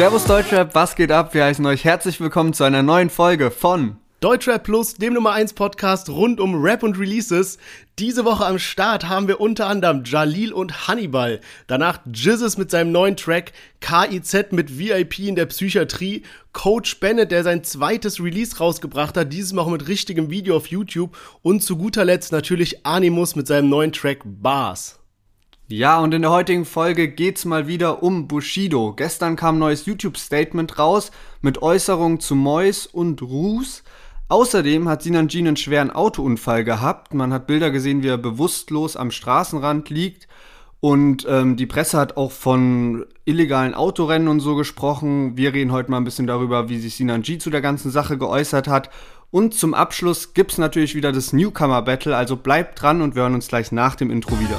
Servus Deutschrap, was geht ab? Wir heißen euch herzlich willkommen zu einer neuen Folge von Deutschrap Plus, dem Nummer 1 Podcast rund um Rap und Releases. Diese Woche am Start haben wir unter anderem Jalil und Hannibal. Danach Jizzes mit seinem neuen Track, KIZ mit VIP in der Psychiatrie, Coach Bennett, der sein zweites Release rausgebracht hat, dieses Mal auch mit richtigem Video auf YouTube und zu guter Letzt natürlich Animus mit seinem neuen Track Bars. Ja, und in der heutigen Folge geht's mal wieder um Bushido. Gestern kam ein neues YouTube-Statement raus mit Äußerungen zu Mois und Ruß. Außerdem hat Sinan Jean einen schweren Autounfall gehabt. Man hat Bilder gesehen, wie er bewusstlos am Straßenrand liegt. Und ähm, die Presse hat auch von illegalen Autorennen und so gesprochen. Wir reden heute mal ein bisschen darüber, wie sich Sinan G zu der ganzen Sache geäußert hat. Und zum Abschluss gibt's natürlich wieder das Newcomer Battle. Also bleibt dran und wir hören uns gleich nach dem Intro wieder.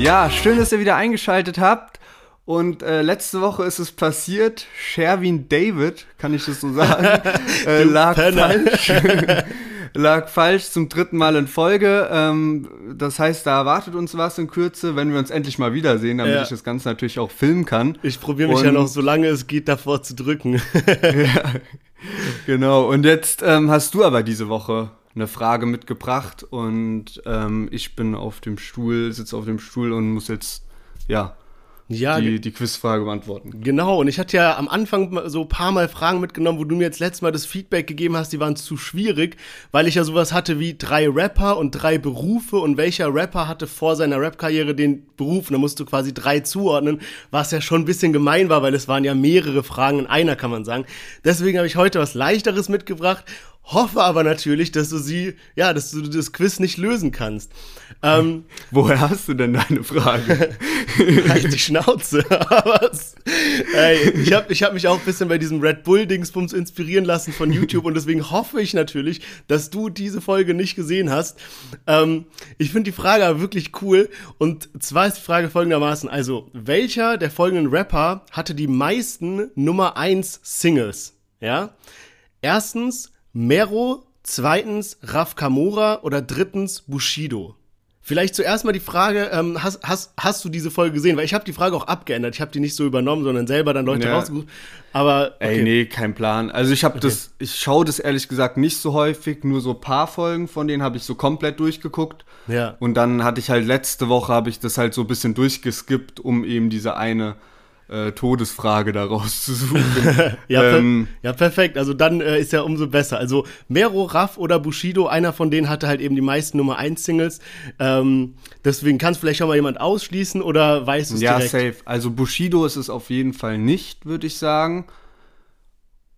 Ja, schön, dass ihr wieder eingeschaltet habt. Und äh, letzte Woche ist es passiert. Sherwin David, kann ich das so sagen, äh, lag falsch. lag falsch zum dritten Mal in Folge. Ähm, das heißt, da erwartet uns was in Kürze, wenn wir uns endlich mal wiedersehen, damit ja. ich das Ganze natürlich auch filmen kann. Ich probiere mich Und, ja noch, solange es geht, davor zu drücken. ja, genau. Und jetzt ähm, hast du aber diese Woche eine Frage mitgebracht und ähm, ich bin auf dem Stuhl, sitze auf dem Stuhl und muss jetzt, ja, ja, die, die Quizfrage beantworten. Genau, und ich hatte ja am Anfang so ein paar Mal Fragen mitgenommen, wo du mir jetzt letztes Mal das Feedback gegeben hast, die waren zu schwierig, weil ich ja sowas hatte wie drei Rapper und drei Berufe und welcher Rapper hatte vor seiner Rap-Karriere den Beruf und da musst du quasi drei zuordnen, was ja schon ein bisschen gemein war, weil es waren ja mehrere Fragen in einer, kann man sagen. Deswegen habe ich heute was Leichteres mitgebracht hoffe aber natürlich, dass du sie, ja, dass du das Quiz nicht lösen kannst. Ähm, Woher hast du denn deine Frage? halt die Schnauze. Ey, ich habe ich hab mich auch ein bisschen bei diesem Red Bull-Dingsbums inspirieren lassen von YouTube und deswegen hoffe ich natürlich, dass du diese Folge nicht gesehen hast. Ähm, ich finde die Frage aber wirklich cool und zwar ist die Frage folgendermaßen, also welcher der folgenden Rapper hatte die meisten Nummer 1 Singles? Ja? Erstens Mero, zweitens Raf Kamora oder drittens Bushido? Vielleicht zuerst mal die Frage, ähm, hast, hast, hast du diese Folge gesehen? Weil ich habe die Frage auch abgeändert. Ich habe die nicht so übernommen, sondern selber dann Leute ja. rausgesucht. Aber okay. ey, nee, kein Plan. Also ich habe okay. das, ich schaue das ehrlich gesagt nicht so häufig, nur so paar Folgen von denen habe ich so komplett durchgeguckt. Ja. Und dann hatte ich halt letzte Woche habe ich das halt so ein bisschen durchgeskippt, um eben diese eine äh, Todesfrage daraus zu suchen. ja, ähm, per ja, perfekt. Also dann äh, ist ja umso besser. Also Mero, Raff oder Bushido, einer von denen hatte halt eben die meisten Nummer 1 Singles. Ähm, deswegen kann es vielleicht schon mal jemand ausschließen oder weißt du es ja, direkt? Ja, safe. Also Bushido ist es auf jeden Fall nicht, würde ich sagen.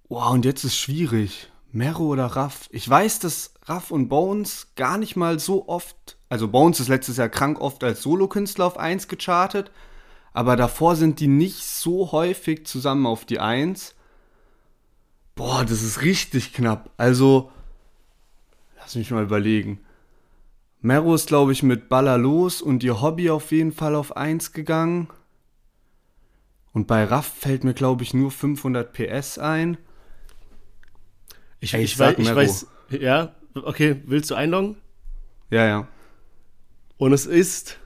Wow, und jetzt ist schwierig. Mero oder Raff? Ich weiß, dass Raff und Bones gar nicht mal so oft, also Bones ist letztes Jahr krank oft als Solokünstler auf 1 gechartet aber davor sind die nicht so häufig zusammen auf die Eins. Boah, das ist richtig knapp. Also, lass mich mal überlegen. Mero ist, glaube ich, mit Baller los und ihr Hobby auf jeden Fall auf 1 gegangen. Und bei Raff fällt mir, glaube ich, nur 500 PS ein. Ich, Ey, ich, ich, weiß, ich weiß, ja, okay, willst du einloggen? Ja, ja. Und es ist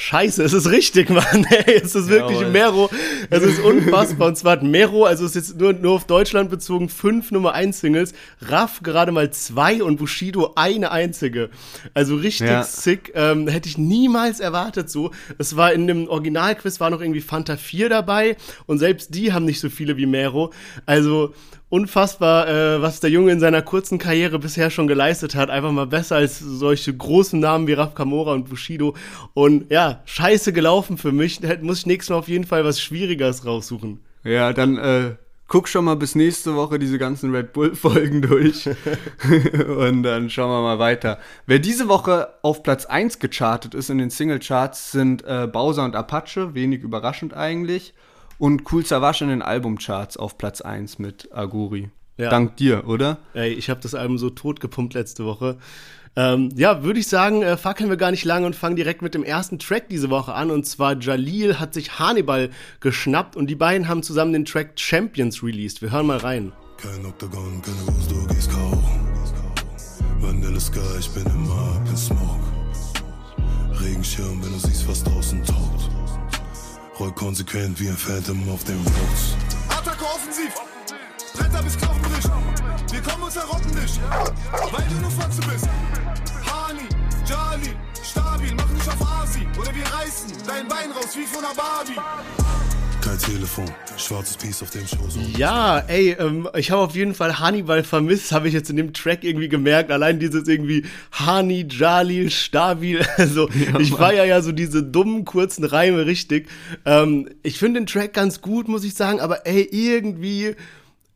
Scheiße, es ist richtig, Mann. Ey, es ist wirklich Jawohl. Mero. Es ist unfassbar. Und zwar hat Mero, also es ist jetzt nur, nur auf Deutschland bezogen, fünf Nummer 1 Singles. Raff gerade mal zwei und Bushido eine einzige. Also richtig ja. sick. Ähm, hätte ich niemals erwartet so. Es war in dem Originalquiz war noch irgendwie Fanta 4 dabei und selbst die haben nicht so viele wie Mero. Also unfassbar, äh, was der Junge in seiner kurzen Karriere bisher schon geleistet hat. Einfach mal besser als solche großen Namen wie Raf Kamora und Bushido. Und ja, scheiße gelaufen für mich. Da muss ich nächstes Mal auf jeden Fall was Schwieriges raussuchen. Ja, dann äh, guck schon mal bis nächste Woche diese ganzen Red Bull-Folgen durch. und dann schauen wir mal weiter. Wer diese Woche auf Platz 1 gechartet ist in den Single-Charts, sind äh, Bowser und Apache. Wenig überraschend eigentlich. Und Cool Savage in den Albumcharts auf Platz 1 mit Aguri. Ja. Dank dir, oder? Ey, ich habe das Album so tot gepumpt letzte Woche. Ähm, ja, würde ich sagen, äh, fackeln wir gar nicht lange und fangen direkt mit dem ersten Track diese Woche an. Und zwar Jalil hat sich Hannibal geschnappt und die beiden haben zusammen den Track Champions released. Wir hören mal rein. Kein Octagon, keine Lust, du gehst kaum. Geil, ich bin immer up in Smoke. Regenschirm, wenn du siehst, was draußen taugt. Roll konsequent wie ein Phantom auf den Roads. Attacke offensiv, Bretter bis Knochen bricht. Wir kommen uns errotten nicht, weil du nur Fotze bist. Hani, Jali, stabil, mach nicht auf Asi. Oder wir reißen dein Bein raus wie von einer Barbie. Kein Telefon, schwarzes Piece auf dem Show. So Ja, ey, ähm, ich habe auf jeden Fall Hannibal vermisst, habe ich jetzt in dem Track irgendwie gemerkt. Allein dieses irgendwie Hani, Jalil, Stabil. Also, ich feiere ja so diese dummen, kurzen Reime richtig. Ähm, ich finde den Track ganz gut, muss ich sagen, aber ey, irgendwie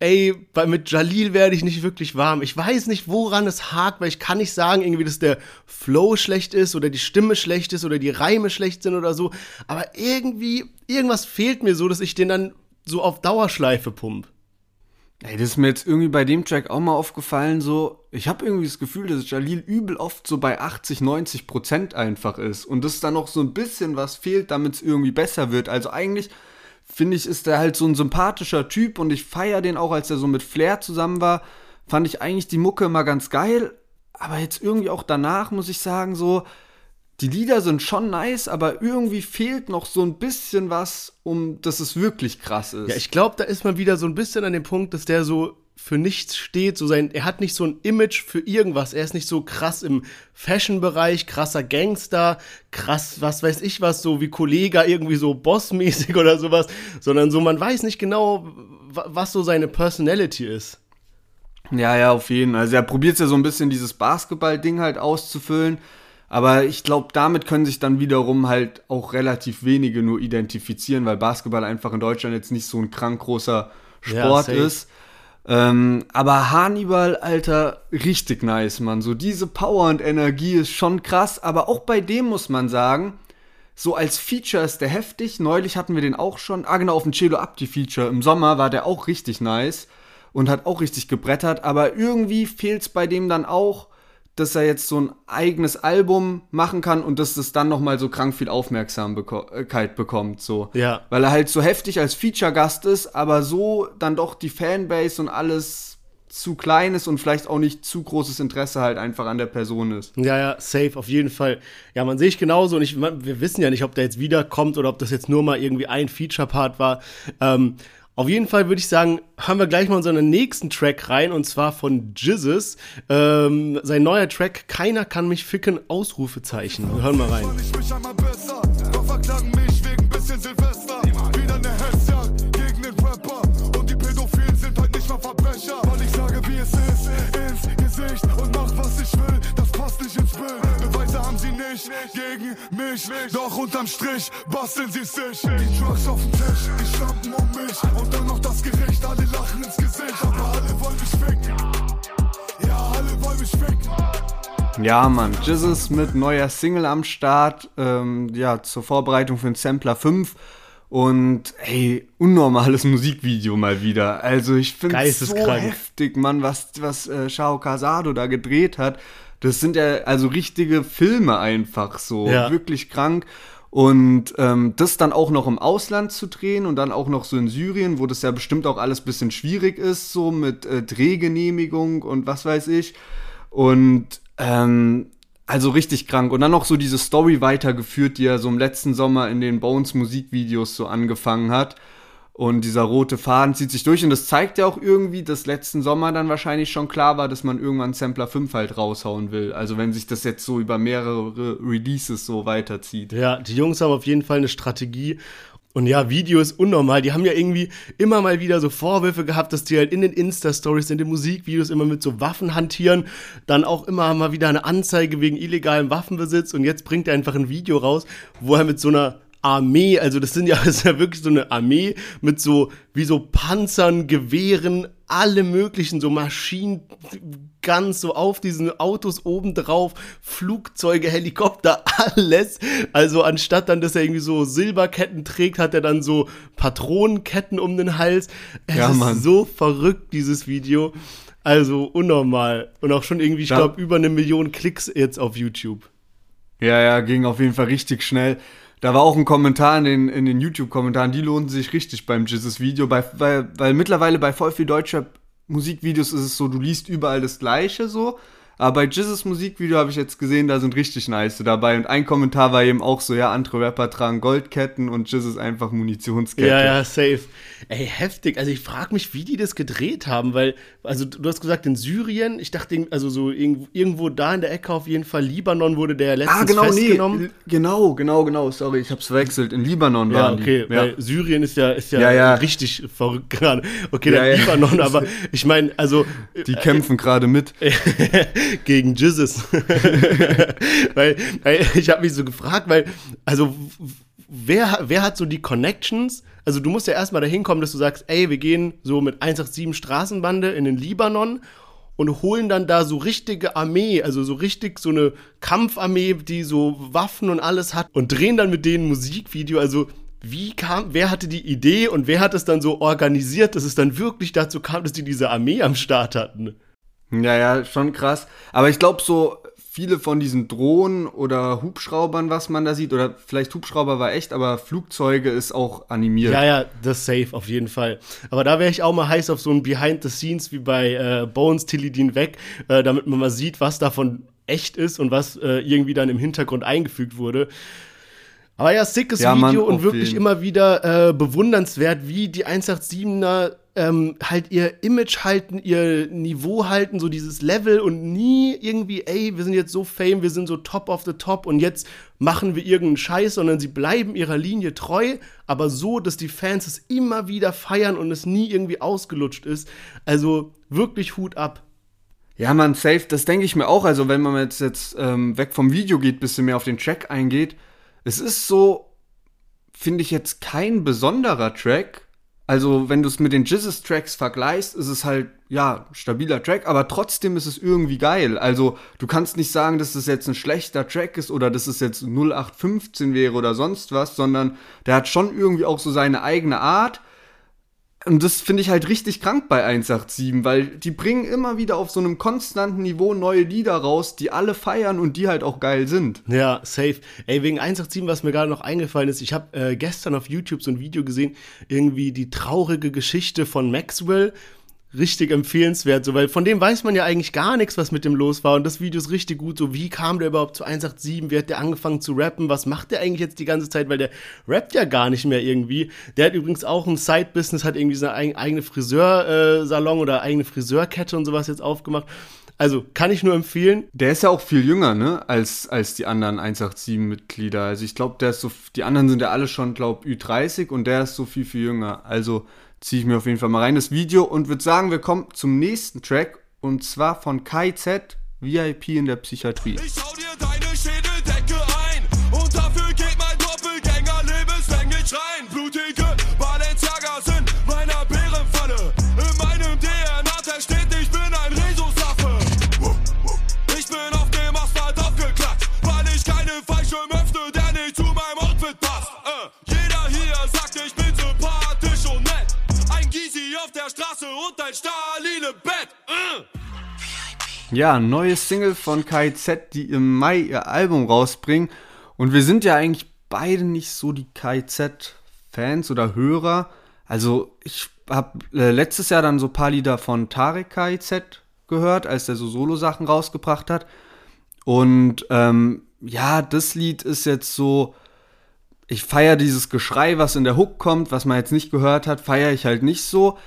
ey, bei, mit Jalil werde ich nicht wirklich warm. Ich weiß nicht, woran es hakt, weil ich kann nicht sagen, irgendwie, dass der Flow schlecht ist oder die Stimme schlecht ist oder die Reime schlecht sind oder so. Aber irgendwie, irgendwas fehlt mir so, dass ich den dann so auf Dauerschleife pump. Ey, das ist mir jetzt irgendwie bei dem Track auch mal aufgefallen, so, ich habe irgendwie das Gefühl, dass Jalil übel oft so bei 80, 90 Prozent einfach ist und dass da noch so ein bisschen was fehlt, damit es irgendwie besser wird. Also eigentlich finde ich, ist er halt so ein sympathischer Typ und ich feiere den auch, als er so mit Flair zusammen war, fand ich eigentlich die Mucke immer ganz geil, aber jetzt irgendwie auch danach muss ich sagen, so, die Lieder sind schon nice, aber irgendwie fehlt noch so ein bisschen was, um dass es wirklich krass ist. Ja, ich glaube, da ist man wieder so ein bisschen an dem Punkt, dass der so für nichts steht, so sein, er hat nicht so ein Image für irgendwas. Er ist nicht so krass im Fashion-Bereich, krasser Gangster, krass, was weiß ich was, so wie Kollege, irgendwie so bossmäßig oder sowas, sondern so, man weiß nicht genau, was so seine Personality ist. Ja, ja, auf jeden Fall. Also er probiert ja so ein bisschen dieses Basketball-Ding halt auszufüllen. Aber ich glaube, damit können sich dann wiederum halt auch relativ wenige nur identifizieren, weil Basketball einfach in Deutschland jetzt nicht so ein krank großer Sport ja, ist. Ähm, aber Hannibal, Alter, richtig nice, Mann. So diese Power und Energie ist schon krass, aber auch bei dem muss man sagen, so als Feature ist der heftig. Neulich hatten wir den auch schon. Ah, genau, auf dem Cello Abdi Feature. Im Sommer war der auch richtig nice und hat auch richtig gebrettert, aber irgendwie fehlt's bei dem dann auch dass er jetzt so ein eigenes Album machen kann und dass das dann noch mal so krank viel Aufmerksamkeit bekommt so ja weil er halt so heftig als Feature Gast ist aber so dann doch die Fanbase und alles zu klein ist und vielleicht auch nicht zu großes Interesse halt einfach an der Person ist. Ja, ja, safe, auf jeden Fall. Ja, man sehe ich genauso und ich, wir wissen ja nicht, ob der jetzt wiederkommt oder ob das jetzt nur mal irgendwie ein Feature-Part war. Ähm, auf jeden Fall würde ich sagen, haben wir gleich mal unseren nächsten Track rein und zwar von Jizzes. Ähm, sein neuer Track Keiner kann mich ficken, Ausrufezeichen. Wir hören mal rein. nicht gegen mich, doch unterm Strich basteln sie sich. Die Drugs auf dem Tisch, die schlampen um mich und dann noch das Gericht. Alle lachen ins Gesicht, aber alle wollen mich ficken. Ja, alle wollen mich ficken. Ja, Mann, Jizzes mit neuer Single am Start, ähm, ja, zur Vorbereitung für den Sampler 5. Und ey, unnormales Musikvideo mal wieder. Also ich finde es so heftig, Mann, was, was äh, Shao Casado da gedreht hat. Das sind ja also richtige Filme einfach so. Ja. Wirklich krank. Und ähm, das dann auch noch im Ausland zu drehen und dann auch noch so in Syrien, wo das ja bestimmt auch alles bisschen schwierig ist, so mit äh, Drehgenehmigung und was weiß ich. Und ähm, also richtig krank. Und dann noch so diese Story weitergeführt, die er so im letzten Sommer in den Bones Musikvideos so angefangen hat. Und dieser rote Faden zieht sich durch und das zeigt ja auch irgendwie, dass letzten Sommer dann wahrscheinlich schon klar war, dass man irgendwann Sampler 5 halt raushauen will. Also wenn sich das jetzt so über mehrere Releases so weiterzieht. Ja, die Jungs haben auf jeden Fall eine Strategie. Und ja, Video ist unnormal. Die haben ja irgendwie immer mal wieder so Vorwürfe gehabt, dass die halt in den Insta-Stories, in den Musikvideos immer mit so Waffen hantieren. Dann auch immer mal wieder eine Anzeige wegen illegalem Waffenbesitz. Und jetzt bringt er einfach ein Video raus, wo er mit so einer Armee, also das sind ja, das ist ja wirklich so eine Armee mit so, wie so Panzern, Gewehren, alle möglichen, so Maschinen, ganz so auf diesen Autos obendrauf, Flugzeuge, Helikopter, alles. Also anstatt dann, dass er irgendwie so Silberketten trägt, hat er dann so Patronenketten um den Hals. Es ja, Mann. ist so verrückt, dieses Video. Also unnormal. Und auch schon irgendwie, ich glaube, über eine Million Klicks jetzt auf YouTube. Ja, ja, ging auf jeden Fall richtig schnell. Da war auch ein Kommentar in den, in den YouTube-Kommentaren, die lohnen sich richtig beim Jesus-Video, bei, weil, weil mittlerweile bei voll viel deutscher Musikvideos ist es so, du liest überall das Gleiche so, Aber bei Jizzes Musikvideo habe ich jetzt gesehen, da sind richtig nice dabei. Und ein Kommentar war eben auch so, ja, andere Rapper tragen Goldketten und Jizzes einfach Munitionskette. Ja, ja, safe. Ey, heftig. Also ich frage mich, wie die das gedreht haben, weil, also du hast gesagt in Syrien, ich dachte, also so irgendwo da in der Ecke auf jeden Fall, Libanon wurde der letztens ah, genau, festgenommen. Nee, genau, genau, genau, sorry, ich hab's verwechselt. In Libanon waren ja, okay, die. Ja, Syrien ist ja, ist ja, ja, ja. richtig verrückt gerade. Okay, der Libanon, aber ich meine, also. Die kämpfen gerade mit. gegen Jizzes. weil, weil ich habe mich so gefragt, weil, also wer, wer hat so die Connections? Also du musst ja erstmal dahin kommen, dass du sagst, ey, wir gehen so mit 187 Straßenbande in den Libanon und holen dann da so richtige Armee, also so richtig so eine Kampfarmee, die so Waffen und alles hat und drehen dann mit denen Musikvideo. Also wie kam, wer hatte die Idee und wer hat es dann so organisiert, dass es dann wirklich dazu kam, dass die diese Armee am Start hatten? Ja, ja, schon krass. Aber ich glaube, so viele von diesen Drohnen oder Hubschraubern, was man da sieht, oder vielleicht Hubschrauber war echt, aber Flugzeuge ist auch animiert. Ja, ja, das safe auf jeden Fall. Aber da wäre ich auch mal heiß auf so ein Behind the Scenes wie bei äh, Bones Tilidin weg, äh, damit man mal sieht, was davon echt ist und was äh, irgendwie dann im Hintergrund eingefügt wurde. Aber ja, sickes ja, Video Mann, und wirklich immer wieder äh, bewundernswert, wie die 187er ähm, halt ihr Image halten, ihr Niveau halten, so dieses Level und nie irgendwie, ey, wir sind jetzt so fame, wir sind so top of the top und jetzt machen wir irgendeinen Scheiß, sondern sie bleiben ihrer Linie treu, aber so, dass die Fans es immer wieder feiern und es nie irgendwie ausgelutscht ist. Also wirklich Hut ab. Ja, man, safe, das denke ich mir auch. Also, wenn man jetzt, jetzt ähm, weg vom Video geht, bisschen mehr auf den Track eingeht, es ist so, finde ich jetzt kein besonderer Track, also, wenn du es mit den Jizzes-Tracks vergleichst, ist es halt, ja, stabiler Track, aber trotzdem ist es irgendwie geil. Also, du kannst nicht sagen, dass es jetzt ein schlechter Track ist oder dass es jetzt 0815 wäre oder sonst was, sondern der hat schon irgendwie auch so seine eigene Art und das finde ich halt richtig krank bei 187, weil die bringen immer wieder auf so einem konstanten Niveau neue Lieder raus, die alle feiern und die halt auch geil sind. Ja, safe. Ey, wegen 187, was mir gerade noch eingefallen ist, ich habe äh, gestern auf YouTube so ein Video gesehen, irgendwie die traurige Geschichte von Maxwell richtig empfehlenswert, so, weil von dem weiß man ja eigentlich gar nichts, was mit dem los war. Und das Video ist richtig gut. So, wie kam der überhaupt zu 187? Wie hat der angefangen zu rappen? Was macht der eigentlich jetzt die ganze Zeit? Weil der rappt ja gar nicht mehr irgendwie. Der hat übrigens auch ein Side-Business, hat irgendwie seine eigene Friseursalon oder eigene Friseurkette und sowas jetzt aufgemacht. Also kann ich nur empfehlen. Der ist ja auch viel jünger, ne, als, als die anderen 187-Mitglieder. Also ich glaube, der ist so, die anderen sind ja alle schon, glaube Ü30 und der ist so viel, viel jünger. Also ziehe ich mir auf jeden Fall mal rein, das Video, und würde sagen, wir kommen zum nächsten Track, und zwar von KZ, VIP in der Psychiatrie. Ich hau dir deine Schädeldecke und ein Stalin Bett. Äh. Ja, neue Single von KZ, die im Mai ihr Album rausbringen. Und wir sind ja eigentlich beide nicht so die KZ-Fans oder Hörer. Also ich habe äh, letztes Jahr dann so ein paar Lieder von Tarek KZ gehört, als der so Solo-Sachen rausgebracht hat. Und ähm, ja, das Lied ist jetzt so, ich feiere dieses Geschrei, was in der Hook kommt, was man jetzt nicht gehört hat, feiere ich halt nicht so.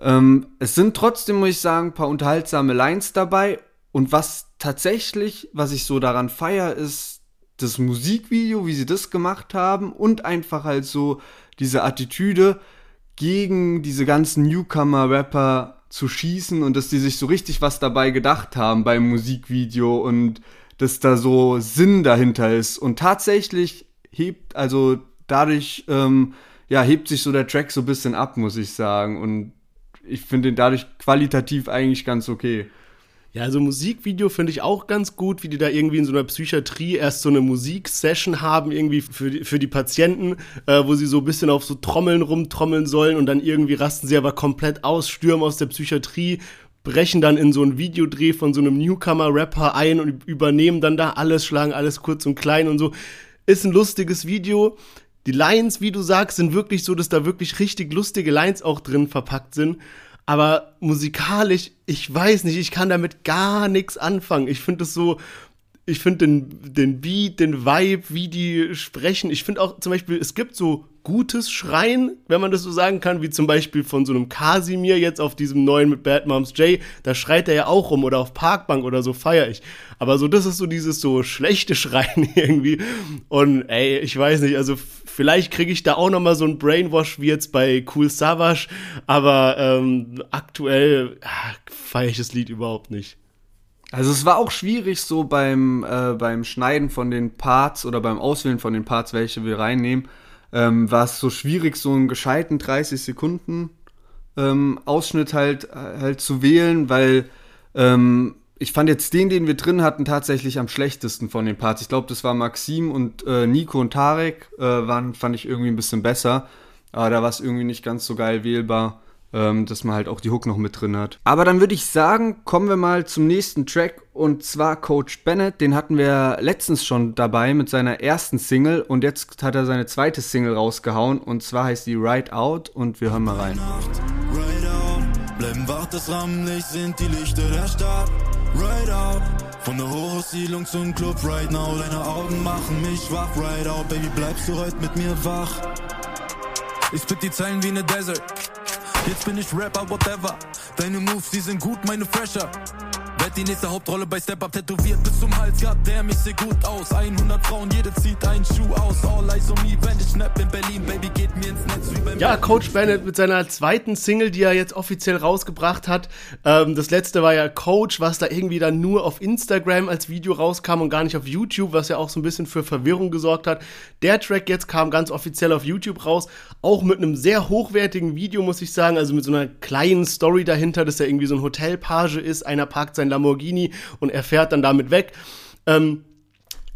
Ähm, es sind trotzdem, muss ich sagen, ein paar unterhaltsame Lines dabei. Und was tatsächlich, was ich so daran feiere, ist das Musikvideo, wie sie das gemacht haben und einfach halt so diese Attitüde gegen diese ganzen Newcomer-Rapper zu schießen und dass die sich so richtig was dabei gedacht haben beim Musikvideo und dass da so Sinn dahinter ist. Und tatsächlich hebt, also dadurch, ähm, ja, hebt sich so der Track so ein bisschen ab, muss ich sagen. Und ich finde ihn dadurch qualitativ eigentlich ganz okay. Ja, also Musikvideo finde ich auch ganz gut, wie die da irgendwie in so einer Psychiatrie erst so eine Musiksession haben, irgendwie für die, für die Patienten, äh, wo sie so ein bisschen auf so Trommeln rumtrommeln sollen und dann irgendwie rasten sie aber komplett aus, stürmen aus der Psychiatrie, brechen dann in so einen Videodreh von so einem Newcomer-Rapper ein und übernehmen dann da alles, schlagen alles kurz und klein und so. Ist ein lustiges Video. Die Lines, wie du sagst, sind wirklich so, dass da wirklich richtig lustige Lines auch drin verpackt sind. aber musikalisch, ich weiß nicht, ich kann damit gar nichts anfangen. Ich finde es so, ich finde den, den Beat, den Vibe, wie die sprechen. Ich finde auch zum Beispiel, es gibt so gutes Schreien, wenn man das so sagen kann, wie zum Beispiel von so einem Kasimir jetzt auf diesem neuen mit Bad Moms J. Da schreit er ja auch rum oder auf Parkbank oder so feiere ich. Aber so, das ist so dieses so schlechte Schreien irgendwie. Und ey, ich weiß nicht, also vielleicht kriege ich da auch noch mal so ein Brainwash wie jetzt bei Cool Savage. Aber ähm, aktuell ah, feiere ich das Lied überhaupt nicht. Also es war auch schwierig so beim, äh, beim Schneiden von den Parts oder beim Auswählen von den Parts, welche wir reinnehmen, ähm, war es so schwierig, so einen gescheiten 30 Sekunden ähm, Ausschnitt halt, halt zu wählen, weil ähm, ich fand jetzt den, den wir drin hatten, tatsächlich am schlechtesten von den Parts. Ich glaube, das war Maxim und äh, Nico und Tarek, äh, waren, fand ich irgendwie ein bisschen besser. Aber da war es irgendwie nicht ganz so geil wählbar ähm, dass man halt auch die Hook noch mit drin hat. Aber dann würde ich sagen, kommen wir mal zum nächsten Track und zwar Coach Bennett. Den hatten wir letztens schon dabei mit seiner ersten Single und jetzt hat er seine zweite Single rausgehauen und zwar heißt die Ride Out und wir hören mal rein. Ride out, bleiben wach, das Rampenlicht sind die Lichter der Stadt. Ride out, von der Hochsiedlung zum Club right now. Deine Augen machen mich wach. Ride out, Baby, bleibst du heute mit mir wach? Ich spit die Zeilen wie ne Desert. Jetzt bin ich Rapper, whatever. Deine Moves, die sind gut, meine Fresher. Werd die nächste Hauptrolle bei Step Up tätowiert bis zum Hals. Ja, der mich sieht gut aus. 100 Frauen, jede zieht einen Schuh aus. All eyes on me, wenn ich schnapp in Berlin. Baby geht mir ins Netz wie beim Ja, Coach Bennett mit seiner zweiten Single, die er jetzt offiziell rausgebracht hat. Ähm, das letzte war ja Coach, was da irgendwie dann nur auf Instagram als Video rauskam und gar nicht auf YouTube, was ja auch so ein bisschen für Verwirrung gesorgt hat. Der Track jetzt kam ganz offiziell auf YouTube raus. Auch mit einem sehr hochwertigen Video, muss ich sagen. Also mit so einer kleinen Story dahinter, dass er irgendwie so ein Hotelpage ist. Einer parkt sein Lamborghini und er fährt dann damit weg. Ähm,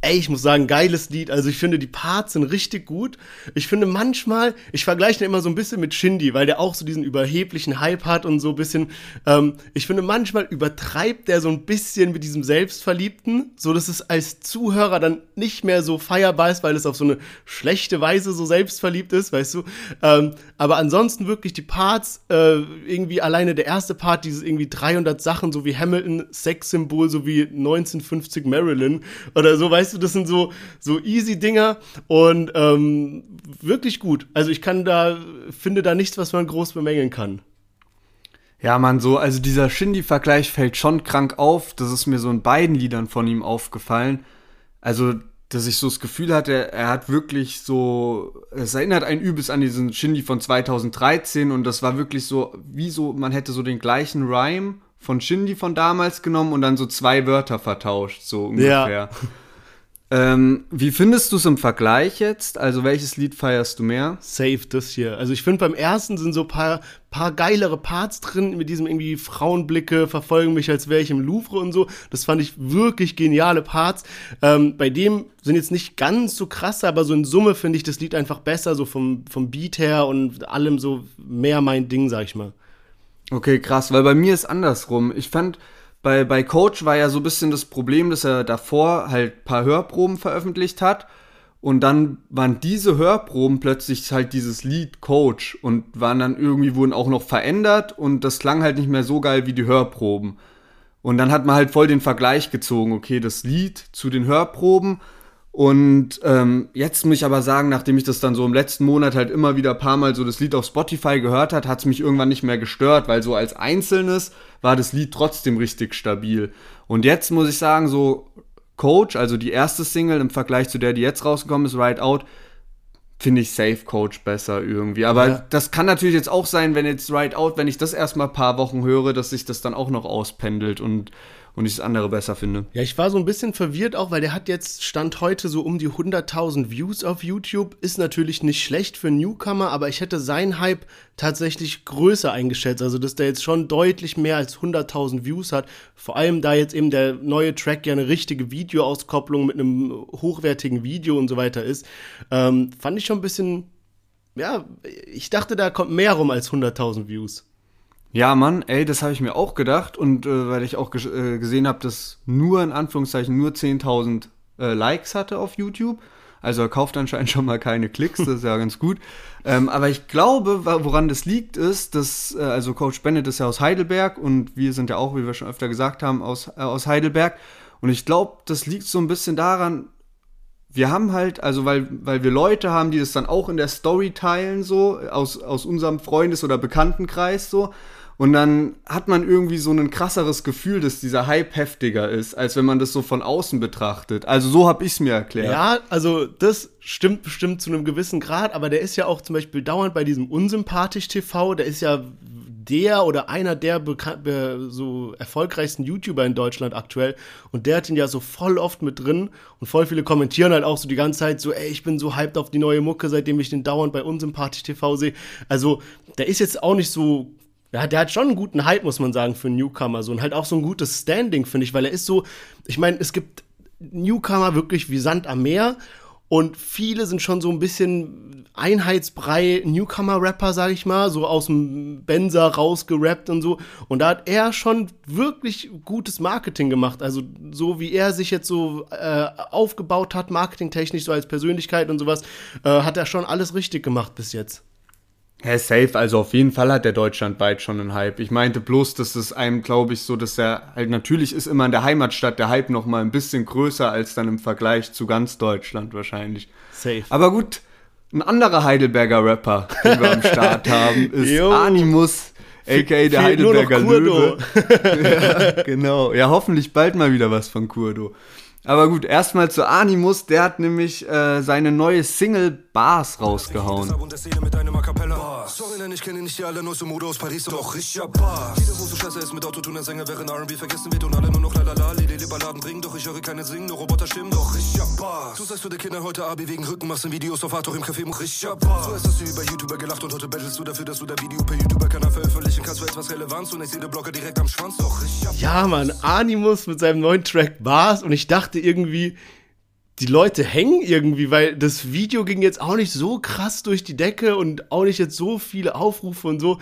ey, ich muss sagen, geiles Lied. Also ich finde, die Parts sind richtig gut. Ich finde manchmal, ich vergleiche den immer so ein bisschen mit Shindy, weil der auch so diesen überheblichen Hype hat und so ein bisschen, ähm, ich finde manchmal übertreibt der so ein bisschen mit diesem Selbstverliebten, so dass es als Zuhörer dann nicht mehr so feierbar ist, weil es auf so eine schlechte Weise so selbstverliebt ist, weißt du. Ähm, aber ansonsten wirklich die Parts, äh, irgendwie alleine der erste Part, dieses irgendwie 300 Sachen, so wie Hamilton, Sexsymbol, so wie 1950 Marilyn oder so, weißt du, das sind so, so easy Dinger und ähm, wirklich gut. Also ich kann da, finde da nichts, was man groß bemängeln kann. Ja, man, so, also dieser Shindy-Vergleich fällt schon krank auf. Das ist mir so in beiden Liedern von ihm aufgefallen. Also, dass ich so das Gefühl hatte, er hat wirklich so, es erinnert einen übelst an diesen Shindy von 2013 und das war wirklich so, wie so, man hätte so den gleichen Rhyme von Shindy von damals genommen und dann so zwei Wörter vertauscht, so ungefähr. Ja. Ähm, wie findest du es im Vergleich jetzt? Also welches Lied feierst du mehr? Safe das hier. Also ich finde beim ersten sind so ein paar, paar geilere Parts drin mit diesem irgendwie Frauenblicke verfolgen mich als wäre ich im Louvre und so. Das fand ich wirklich geniale Parts. Ähm, bei dem sind jetzt nicht ganz so krass, aber so in Summe finde ich das Lied einfach besser, so vom, vom Beat her und allem so mehr mein Ding, sag ich mal. Okay, krass, weil bei mir ist andersrum. Ich fand bei, bei Coach war ja so ein bisschen das Problem, dass er davor halt ein paar Hörproben veröffentlicht hat. Und dann waren diese Hörproben plötzlich halt dieses Lied Coach und waren dann irgendwie, wurden auch noch verändert und das klang halt nicht mehr so geil wie die Hörproben. Und dann hat man halt voll den Vergleich gezogen, okay, das Lied zu den Hörproben und ähm, jetzt muss ich aber sagen, nachdem ich das dann so im letzten Monat halt immer wieder ein paar Mal so das Lied auf Spotify gehört hat, hat es mich irgendwann nicht mehr gestört, weil so als Einzelnes war das Lied trotzdem richtig stabil. Und jetzt muss ich sagen, so Coach, also die erste Single im Vergleich zu der, die jetzt rausgekommen ist, Ride Out, finde ich Safe Coach besser irgendwie. Aber ja. das kann natürlich jetzt auch sein, wenn jetzt Ride Out, wenn ich das erstmal ein paar Wochen höre, dass sich das dann auch noch auspendelt und und ich das andere besser finde. Ja, ich war so ein bisschen verwirrt auch, weil der hat jetzt Stand heute so um die 100.000 Views auf YouTube. Ist natürlich nicht schlecht für Newcomer, aber ich hätte seinen Hype tatsächlich größer eingeschätzt. Also, dass der jetzt schon deutlich mehr als 100.000 Views hat. Vor allem, da jetzt eben der neue Track ja eine richtige Videoauskopplung mit einem hochwertigen Video und so weiter ist. Ähm, fand ich schon ein bisschen, ja, ich dachte, da kommt mehr rum als 100.000 Views. Ja, Mann, ey, das habe ich mir auch gedacht und äh, weil ich auch äh, gesehen habe, dass nur in Anführungszeichen nur 10.000 äh, Likes hatte auf YouTube. Also er kauft anscheinend schon mal keine Klicks, das ist ja ganz gut. Ähm, aber ich glaube, woran das liegt, ist, dass, äh, also Coach Bennett ist ja aus Heidelberg und wir sind ja auch, wie wir schon öfter gesagt haben, aus, äh, aus Heidelberg. Und ich glaube, das liegt so ein bisschen daran, wir haben halt, also weil, weil wir Leute haben, die das dann auch in der Story teilen, so, aus, aus unserem Freundes- oder Bekanntenkreis, so. Und dann hat man irgendwie so ein krasseres Gefühl, dass dieser Hype heftiger ist, als wenn man das so von außen betrachtet. Also so habe ich es mir erklärt. Ja, also das stimmt bestimmt zu einem gewissen Grad, aber der ist ja auch zum Beispiel dauernd bei diesem Unsympathisch TV, der ist ja der oder einer der so erfolgreichsten YouTuber in Deutschland aktuell und der hat ihn ja so voll oft mit drin und voll viele kommentieren halt auch so die ganze Zeit so, ey, ich bin so hyped auf die neue Mucke, seitdem ich den dauernd bei Unsympathisch TV sehe. Also, der ist jetzt auch nicht so ja, der hat schon einen guten Hype, muss man sagen, für einen Newcomer. So, und halt auch so ein gutes Standing, finde ich, weil er ist so, ich meine, es gibt Newcomer wirklich wie Sand am Meer. Und viele sind schon so ein bisschen Einheitsbrei Newcomer-Rapper, sag ich mal, so aus dem Benzer rausgerappt und so. Und da hat er schon wirklich gutes Marketing gemacht. Also so wie er sich jetzt so äh, aufgebaut hat, marketingtechnisch, so als Persönlichkeit und sowas, äh, hat er schon alles richtig gemacht bis jetzt. Ja, safe. Also auf jeden Fall hat der deutschlandweit schon einen Hype. Ich meinte bloß, dass es einem, glaube ich, so, dass er halt natürlich ist immer in der Heimatstadt der Hype noch mal ein bisschen größer als dann im Vergleich zu ganz Deutschland wahrscheinlich. Safe. Aber gut, ein anderer Heidelberger Rapper, den wir am Start haben, ist Yo. Animus, aka der Heidelberger Löwe. ja, genau. Ja, hoffentlich bald mal wieder was von Kurdo. Aber gut, erstmal zu Animus, der hat nämlich äh, seine neue Single Bars rausgehauen. Sorry, nein, ich kenne nicht die alle, nur so Mode aus Paris, doch ich hab Bars. Jede große Scheiße ist mit Autotune Sänger, während R&B vergessen wird und alle nur noch lalala, Lili Balladen bringen, doch ich höre keine singen, nur Roboter stimmen, doch ich hab Bars. Du sagst für die Kinder heute Abi wegen Rücken, machst Videos auf Arthur im Café, mach ich hab Bars. Zuerst hast du über YouTuber gelacht und heute bettelst du dafür, dass du der Video per YouTuber-Kanal veröffentlichen kannst für etwas Relevanz und ich sehe den Blogger direkt am Schwanz, doch ich hab Ja, Mann, Animus mit seinem neuen Track Bars und ich dachte irgendwie, die Leute hängen irgendwie, weil das Video ging jetzt auch nicht so krass durch die Decke und auch nicht jetzt so viele Aufrufe und so.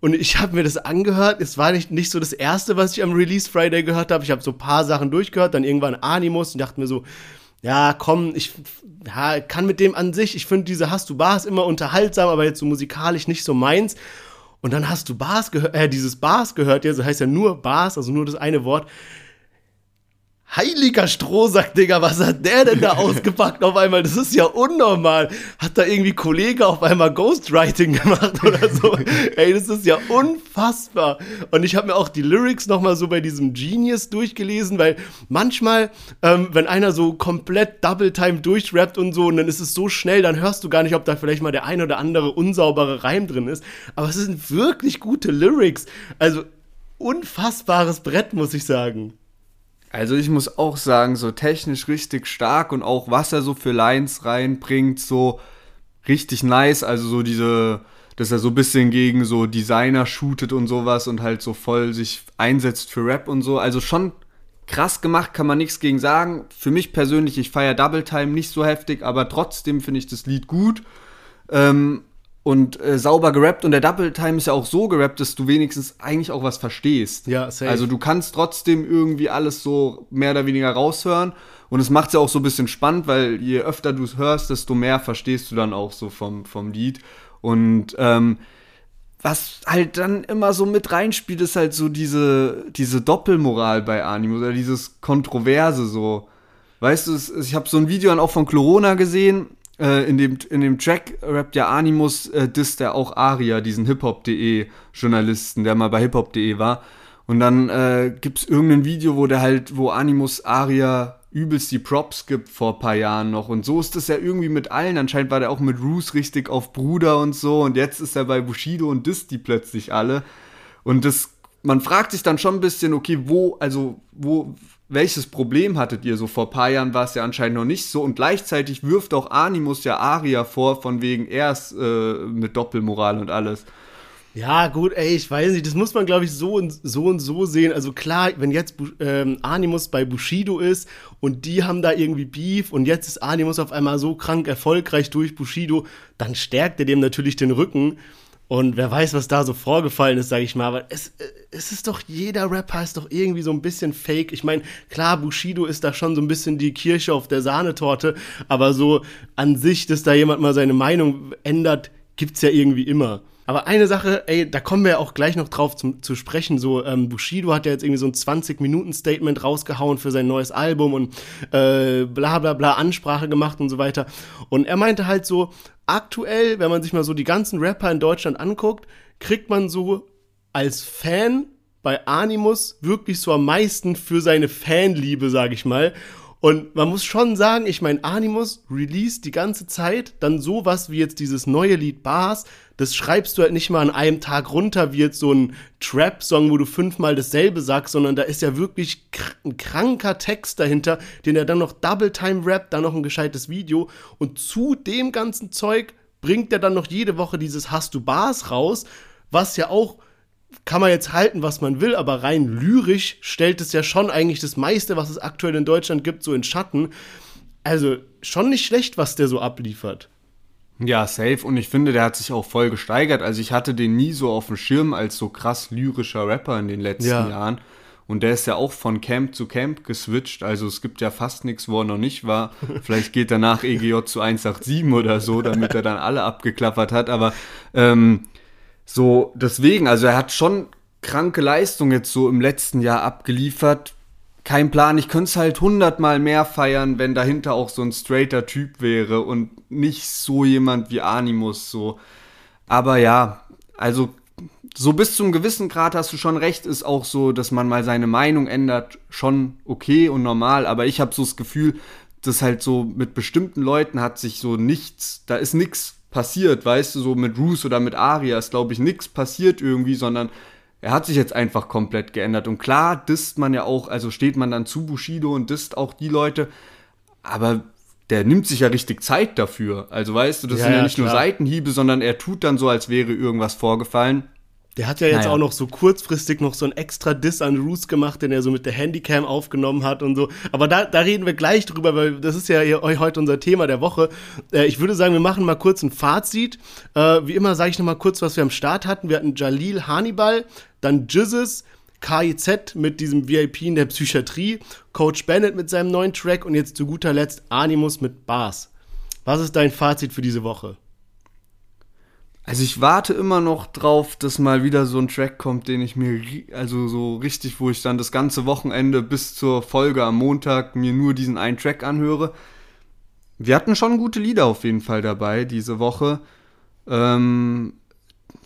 Und ich habe mir das angehört. Es war nicht, nicht so das erste, was ich am Release Friday gehört habe. Ich habe so ein paar Sachen durchgehört, dann irgendwann Animus und dachte mir so, ja, komm, ich ja, kann mit dem an sich, ich finde diese Hast du Bars immer unterhaltsam, aber jetzt so musikalisch nicht so meins. Und dann hast du Bars gehört, äh, dieses Bars gehört, ja, so heißt ja nur Bars, also nur das eine Wort. Heiliger Strohsack, Digga, was hat der denn da ausgepackt auf einmal? Das ist ja unnormal. Hat da irgendwie Kollege auf einmal Ghostwriting gemacht oder so? Ey, das ist ja unfassbar. Und ich habe mir auch die Lyrics nochmal so bei diesem Genius durchgelesen, weil manchmal, ähm, wenn einer so komplett Double Time durchrappt und so, und dann ist es so schnell, dann hörst du gar nicht, ob da vielleicht mal der ein oder andere unsaubere Reim drin ist. Aber es sind wirklich gute Lyrics. Also unfassbares Brett, muss ich sagen. Also ich muss auch sagen, so technisch richtig stark und auch was er so für Lines reinbringt, so richtig nice. Also so diese, dass er so ein bisschen gegen so Designer shootet und sowas und halt so voll sich einsetzt für Rap und so. Also schon krass gemacht, kann man nichts gegen sagen. Für mich persönlich, ich feiere Double Time nicht so heftig, aber trotzdem finde ich das Lied gut. Ähm, und äh, sauber gerappt und der Double Time ist ja auch so gerappt, dass du wenigstens eigentlich auch was verstehst. Ja, safe. Also du kannst trotzdem irgendwie alles so mehr oder weniger raushören und es macht es ja auch so ein bisschen spannend, weil je öfter du es hörst, desto mehr verstehst du dann auch so vom, vom Lied und ähm, was halt dann immer so mit reinspielt, ist halt so diese, diese Doppelmoral bei Anime oder dieses Kontroverse so. Weißt du, ich habe so ein Video dann auch von Corona gesehen, äh, in, dem, in dem Track rappt ja Animus, äh, disst er auch Aria, diesen hiphop.de Journalisten, der mal bei hiphop.de war. Und dann äh, gibt es irgendein Video, wo der halt, wo Animus Aria übelst die Props gibt vor ein paar Jahren noch. Und so ist es ja irgendwie mit allen. Anscheinend war der auch mit Roos richtig auf Bruder und so. Und jetzt ist er bei Bushido und disst die plötzlich alle. Und das, man fragt sich dann schon ein bisschen, okay, wo, also, wo, welches Problem hattet ihr so? Vor paar Jahren war es ja anscheinend noch nicht so und gleichzeitig wirft auch Animus ja Aria vor, von wegen er ist äh, mit Doppelmoral und alles. Ja, gut, ey, ich weiß nicht, das muss man, glaube ich, so und so und so sehen. Also klar, wenn jetzt ähm, Animus bei Bushido ist und die haben da irgendwie Beef und jetzt ist Animus auf einmal so krank erfolgreich durch Bushido, dann stärkt er dem natürlich den Rücken. Und wer weiß, was da so vorgefallen ist, sage ich mal. Aber es, es ist doch, jeder Rapper ist doch irgendwie so ein bisschen fake. Ich meine, klar, Bushido ist da schon so ein bisschen die Kirche auf der Sahnetorte, aber so an sich, dass da jemand mal seine Meinung ändert, gibt's ja irgendwie immer. Aber eine Sache, ey, da kommen wir ja auch gleich noch drauf zum, zu sprechen. So, ähm, Bushido hat ja jetzt irgendwie so ein 20-Minuten-Statement rausgehauen für sein neues Album und äh, bla bla bla Ansprache gemacht und so weiter. Und er meinte halt so, aktuell, wenn man sich mal so die ganzen Rapper in Deutschland anguckt, kriegt man so als Fan bei Animus wirklich so am meisten für seine Fanliebe, sag ich mal. Und man muss schon sagen, ich meine, Animus release die ganze Zeit dann sowas wie jetzt dieses neue Lied Bars. Das schreibst du halt nicht mal an einem Tag runter, wie jetzt so ein Trap-Song, wo du fünfmal dasselbe sagst, sondern da ist ja wirklich ein kranker Text dahinter, den er dann noch Double-Time rappt, dann noch ein gescheites Video. Und zu dem ganzen Zeug bringt er dann noch jede Woche dieses Hast du Bars raus, was ja auch kann man jetzt halten, was man will, aber rein lyrisch stellt es ja schon eigentlich das meiste, was es aktuell in Deutschland gibt, so in Schatten. Also schon nicht schlecht, was der so abliefert. Ja, safe. Und ich finde, der hat sich auch voll gesteigert. Also ich hatte den nie so auf dem Schirm als so krass lyrischer Rapper in den letzten ja. Jahren. Und der ist ja auch von Camp zu Camp geswitcht. Also es gibt ja fast nichts, wo er noch nicht war. Vielleicht geht er nach EGJ zu 187 oder so, damit er dann alle abgeklappert hat. Aber ähm, so, deswegen, also er hat schon kranke Leistung jetzt so im letzten Jahr abgeliefert. Kein Plan, ich könnte es halt hundertmal mehr feiern, wenn dahinter auch so ein straighter Typ wäre und nicht so jemand wie Animus so. Aber ja, also so bis zum gewissen Grad hast du schon recht, ist auch so, dass man mal seine Meinung ändert, schon okay und normal. Aber ich habe so das Gefühl, dass halt so mit bestimmten Leuten hat sich so nichts, da ist nichts passiert, weißt du, so mit Roos oder mit Aria ist, glaube ich, nichts passiert irgendwie, sondern er hat sich jetzt einfach komplett geändert. Und klar, disst man ja auch, also steht man dann zu Bushido und disst auch die Leute, aber der nimmt sich ja richtig Zeit dafür. Also weißt du, das ja, sind ja, ja nicht klar. nur Seitenhiebe, sondern er tut dann so, als wäre irgendwas vorgefallen. Der hat ja jetzt naja. auch noch so kurzfristig noch so ein extra Diss an Roos gemacht, den er so mit der Handycam aufgenommen hat und so. Aber da, da reden wir gleich drüber, weil das ist ja heute unser Thema der Woche. Äh, ich würde sagen, wir machen mal kurz ein Fazit. Äh, wie immer sage ich noch mal kurz, was wir am Start hatten. Wir hatten Jalil Hannibal, dann Jizzes, KIZ mit diesem VIP in der Psychiatrie, Coach Bennett mit seinem neuen Track und jetzt zu guter Letzt Animus mit Bars. Was ist dein Fazit für diese Woche? Also ich warte immer noch drauf, dass mal wieder so ein Track kommt, den ich mir, also so richtig, wo ich dann das ganze Wochenende bis zur Folge am Montag mir nur diesen einen Track anhöre. Wir hatten schon gute Lieder auf jeden Fall dabei diese Woche. Ähm,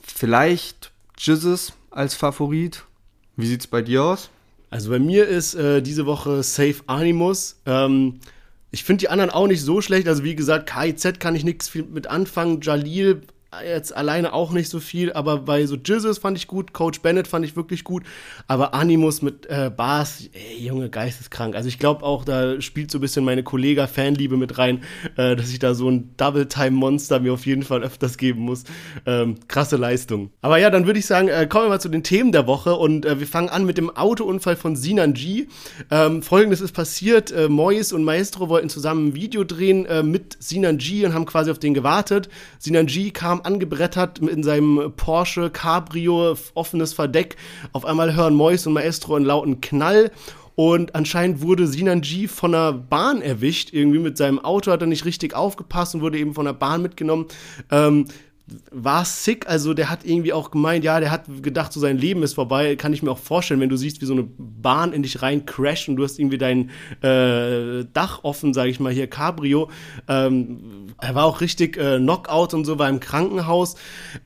vielleicht Jizzes als Favorit. Wie sieht's bei dir aus? Also bei mir ist äh, diese Woche Safe Animus. Ähm, ich finde die anderen auch nicht so schlecht. Also wie gesagt, KIZ kann ich nichts mit anfangen. Jalil jetzt alleine auch nicht so viel, aber bei so Jizzes fand ich gut, Coach Bennett fand ich wirklich gut, aber Animus mit äh, Bars, ey, Junge, geisteskrank. Also ich glaube auch, da spielt so ein bisschen meine Kollega-Fanliebe mit rein, äh, dass ich da so ein Double-Time-Monster mir auf jeden Fall öfters geben muss. Ähm, krasse Leistung. Aber ja, dann würde ich sagen, äh, kommen wir mal zu den Themen der Woche und äh, wir fangen an mit dem Autounfall von Sinan G. Ähm, Folgendes ist passiert, äh, Mois und Maestro wollten zusammen ein Video drehen äh, mit Sinan G und haben quasi auf den gewartet. Sinan G kam angebrettert in seinem Porsche Cabrio, offenes Verdeck. Auf einmal hören Mois und Maestro einen lauten Knall. Und anscheinend wurde Sinan G von der Bahn erwischt. Irgendwie mit seinem Auto hat er nicht richtig aufgepasst und wurde eben von der Bahn mitgenommen. Ähm, war sick, also der hat irgendwie auch gemeint, ja, der hat gedacht, so sein Leben ist vorbei, kann ich mir auch vorstellen, wenn du siehst, wie so eine Bahn in dich rein crasht und du hast irgendwie dein äh, Dach offen, sage ich mal, hier Cabrio. Ähm, er war auch richtig äh, Knockout und so, war im Krankenhaus.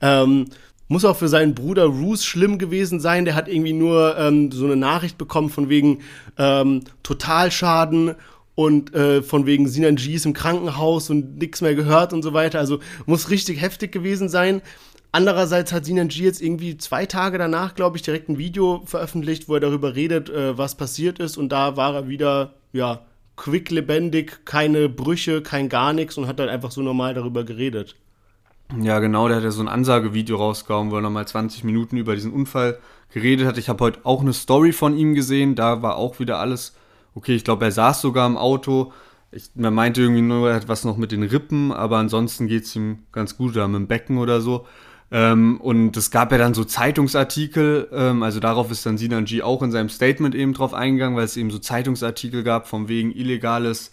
Ähm, muss auch für seinen Bruder Roos schlimm gewesen sein. Der hat irgendwie nur ähm, so eine Nachricht bekommen von wegen ähm, Totalschaden und äh, von wegen Sinan G ist im Krankenhaus und nichts mehr gehört und so weiter. Also muss richtig heftig gewesen sein. Andererseits hat Sinan G jetzt irgendwie zwei Tage danach, glaube ich, direkt ein Video veröffentlicht, wo er darüber redet, äh, was passiert ist. Und da war er wieder, ja, quick lebendig, keine Brüche, kein gar nichts und hat dann einfach so normal darüber geredet. Ja, genau, der hat ja so ein Ansagevideo rausgehauen, wo er nochmal 20 Minuten über diesen Unfall geredet hat. Ich habe heute auch eine Story von ihm gesehen, da war auch wieder alles okay, ich glaube, er saß sogar im Auto. Ich, man meinte irgendwie nur, er hat was noch mit den Rippen, aber ansonsten geht es ihm ganz gut, oder mit dem Becken oder so. Ähm, und es gab ja dann so Zeitungsartikel, ähm, also darauf ist dann Sinan G auch in seinem Statement eben drauf eingegangen, weil es eben so Zeitungsartikel gab von wegen illegales